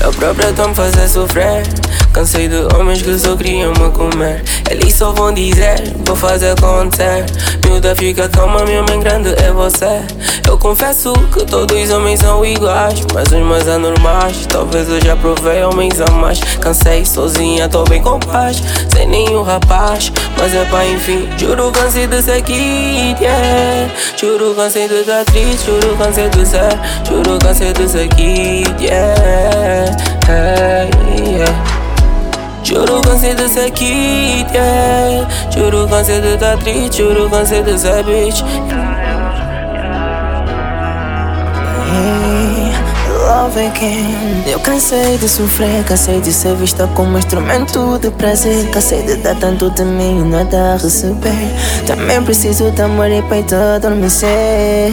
Eu próprio tô me fazer sofrer Cansei de homens que só queriam me comer. Eles só vão dizer, vou fazer acontecer. Miúda, fica calma, minha mãe grande é você. Eu confesso que todos os homens são iguais, mas uns mais anormais. Talvez eu já provei homens a mais. Cansei sozinha, tô bem com paz. Sem nenhum rapaz, mas é pá, enfim. Juro, cansei de ser kid, yeah. Juro, cansei de dar triste. Juro, cansei de ser. Juro, cansei de ser kid, yeah. Yeah. Juro cansei de ser kid, yeah. Juro cansei de estar triste, juro cansei de ser bitch love again. Eu cansei de sofrer, cansei de ser vista como instrumento de prazer. Cansei de dar tanto de mim e nada a receber. Também preciso de amor e peito adormecer.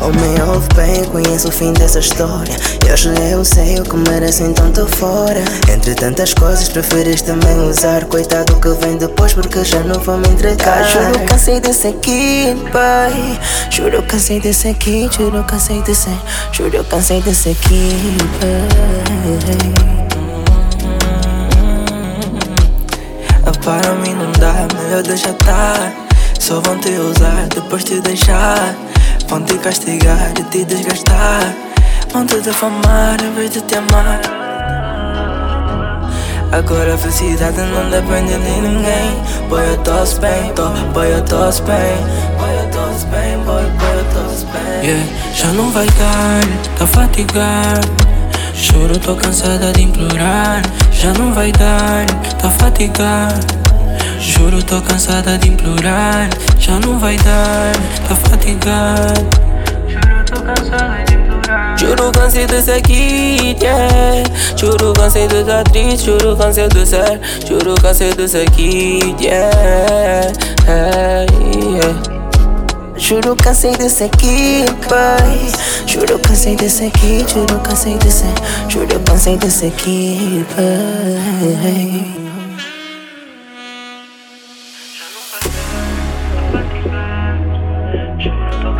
Homem, ouve bem, conheço o fim dessa história. E hoje eu sei o que merece, então tô fora. Entre tantas coisas, preferes também usar. Coitado que vem depois, porque já não vou me entregar. Juro, cansei de ser aqui, pai. Juro, cansei de ser aqui, juro, cansei de ser. Juro, cansei de ser aqui, pai. Para mim não dá, melhor deixar estar. Só vão te usar, depois te deixar. Vão te castigar e te desgastar. Vão te defamar em vez de te amar. Agora a felicidade não depende de ninguém. Boy, eu tô bem, tô, boy, eu tô bem. Boy, eu tô bem, boy, Yeah, já não vai dar, tá fatigado. Choro, tô cansada de implorar. Já não vai dar, tá fatigado. Juro, tô cansada de implorar. Já não vai dar, tá fatigado. Juro, tô cansada de implorar. Juro, cansei kid, yeah. Juro, cansei de estar triste. Juro, cansei de ser. Juro, cansei kid, yeah. Juro, cansei desse aqui, pai. Juro, cansei desse aqui, juro, cansei desse. Juro, cansei desse aqui, pai. Juro, tô